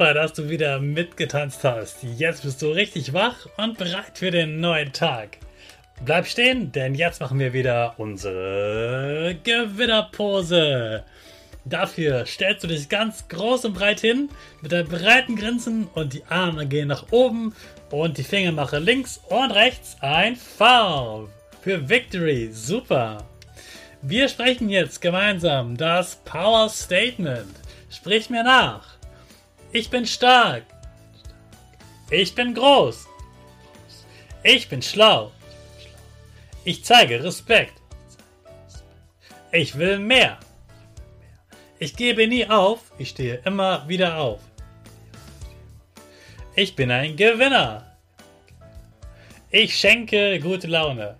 Super, dass du wieder mitgetanzt hast. Jetzt bist du richtig wach und bereit für den neuen Tag. Bleib stehen, denn jetzt machen wir wieder unsere Gewinnerpose. Dafür stellst du dich ganz groß und breit hin mit deinen breiten Grinsen und die Arme gehen nach oben und die Finger machen links und rechts ein V für Victory. Super. Wir sprechen jetzt gemeinsam das Power Statement. Sprich mir nach. Ich bin stark. Ich bin groß. Ich bin schlau. Ich zeige Respekt. Ich will mehr. Ich gebe nie auf. Ich stehe immer wieder auf. Ich bin ein Gewinner. Ich schenke gute Laune.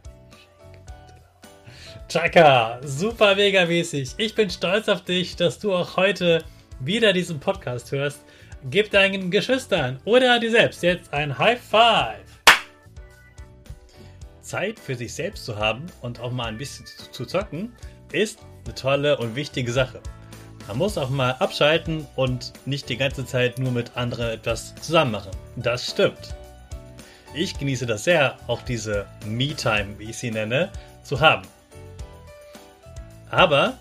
Chaka, super mega mäßig. Ich bin stolz auf dich, dass du auch heute wieder diesen Podcast hörst. Gib deinen Geschwistern oder dir selbst jetzt ein High Five. Zeit für sich selbst zu haben und auch mal ein bisschen zu zocken, ist eine tolle und wichtige Sache. Man muss auch mal abschalten und nicht die ganze Zeit nur mit anderen etwas zusammen machen. Das stimmt. Ich genieße das sehr, auch diese Me-Time, wie ich sie nenne, zu haben. Aber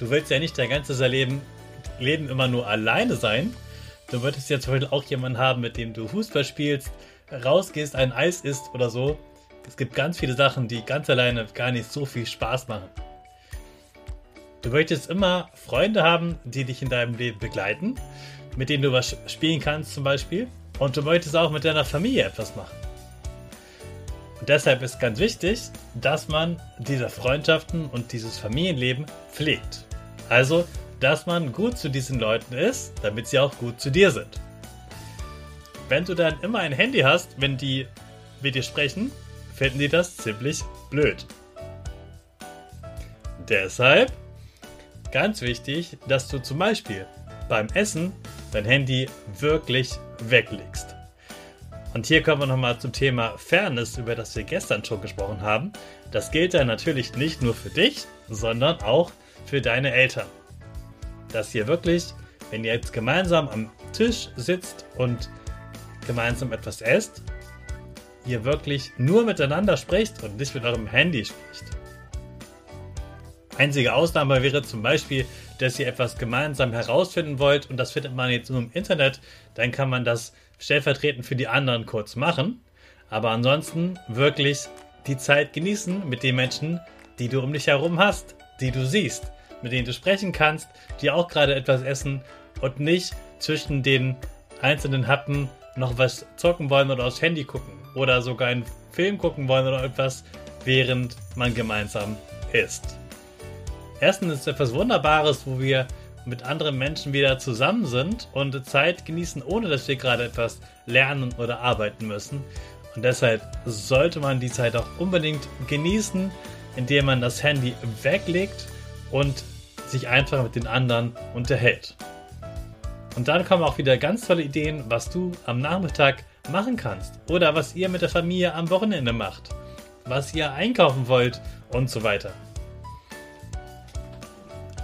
du willst ja nicht dein ganzes Leben, Leben immer nur alleine sein, Du würdest jetzt heute auch jemanden haben, mit dem du Fußball spielst, rausgehst, ein Eis isst oder so. Es gibt ganz viele Sachen, die ganz alleine gar nicht so viel Spaß machen. Du möchtest immer Freunde haben, die dich in deinem Leben begleiten, mit denen du was spielen kannst zum Beispiel. Und du möchtest auch mit deiner Familie etwas machen. Und deshalb ist ganz wichtig, dass man diese Freundschaften und dieses Familienleben pflegt. Also dass man gut zu diesen Leuten ist, damit sie auch gut zu dir sind. Wenn du dann immer ein Handy hast, wenn die mit dir sprechen, finden die das ziemlich blöd. Deshalb ganz wichtig, dass du zum Beispiel beim Essen dein Handy wirklich weglegst. Und hier kommen wir nochmal zum Thema Fairness, über das wir gestern schon gesprochen haben. Das gilt dann natürlich nicht nur für dich, sondern auch für deine Eltern dass ihr wirklich, wenn ihr jetzt gemeinsam am Tisch sitzt und gemeinsam etwas esst, ihr wirklich nur miteinander sprecht und nicht mit eurem Handy spricht. Einzige Ausnahme wäre zum Beispiel, dass ihr etwas gemeinsam herausfinden wollt und das findet man jetzt nur im Internet, dann kann man das stellvertretend für die anderen kurz machen. Aber ansonsten wirklich die Zeit genießen mit den Menschen, die du um dich herum hast, die du siehst mit denen du sprechen kannst, die auch gerade etwas essen und nicht zwischen den einzelnen Happen noch was zocken wollen oder aufs Handy gucken oder sogar einen Film gucken wollen oder etwas, während man gemeinsam isst. Erstens ist etwas Wunderbares, wo wir mit anderen Menschen wieder zusammen sind und Zeit genießen, ohne dass wir gerade etwas lernen oder arbeiten müssen. Und deshalb sollte man die Zeit auch unbedingt genießen, indem man das Handy weglegt und sich einfach mit den anderen unterhält. Und dann kommen auch wieder ganz tolle Ideen, was du am Nachmittag machen kannst oder was ihr mit der Familie am Wochenende macht, was ihr einkaufen wollt und so weiter.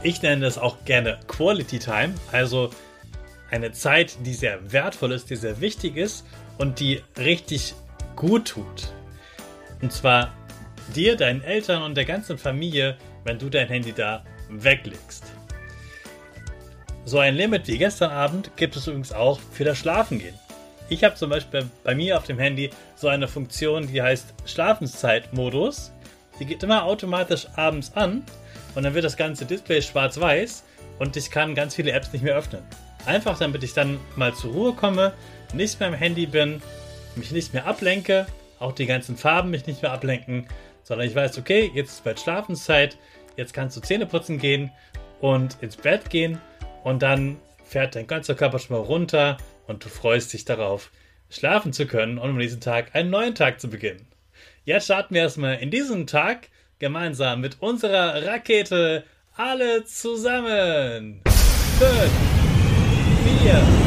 Ich nenne es auch gerne Quality Time, also eine Zeit, die sehr wertvoll ist, die sehr wichtig ist und die richtig gut tut. Und zwar dir, deinen Eltern und der ganzen Familie, wenn du dein Handy da weglegst. So ein Limit wie gestern Abend gibt es übrigens auch für das Schlafengehen. Ich habe zum Beispiel bei mir auf dem Handy so eine Funktion, die heißt Schlafenszeitmodus. Die geht immer automatisch abends an und dann wird das ganze Display schwarz-weiß und ich kann ganz viele Apps nicht mehr öffnen. Einfach damit ich dann mal zur Ruhe komme, nicht mehr am Handy bin, mich nicht mehr ablenke, auch die ganzen Farben mich nicht mehr ablenken, sondern ich weiß, okay, jetzt ist bald Schlafenszeit, jetzt kannst du Zähne putzen gehen und ins Bett gehen und dann fährt dein ganzer Körper schon mal runter und du freust dich darauf, schlafen zu können und am nächsten Tag einen neuen Tag zu beginnen. Jetzt starten wir erstmal in diesen Tag gemeinsam mit unserer Rakete alle zusammen. 5, 4,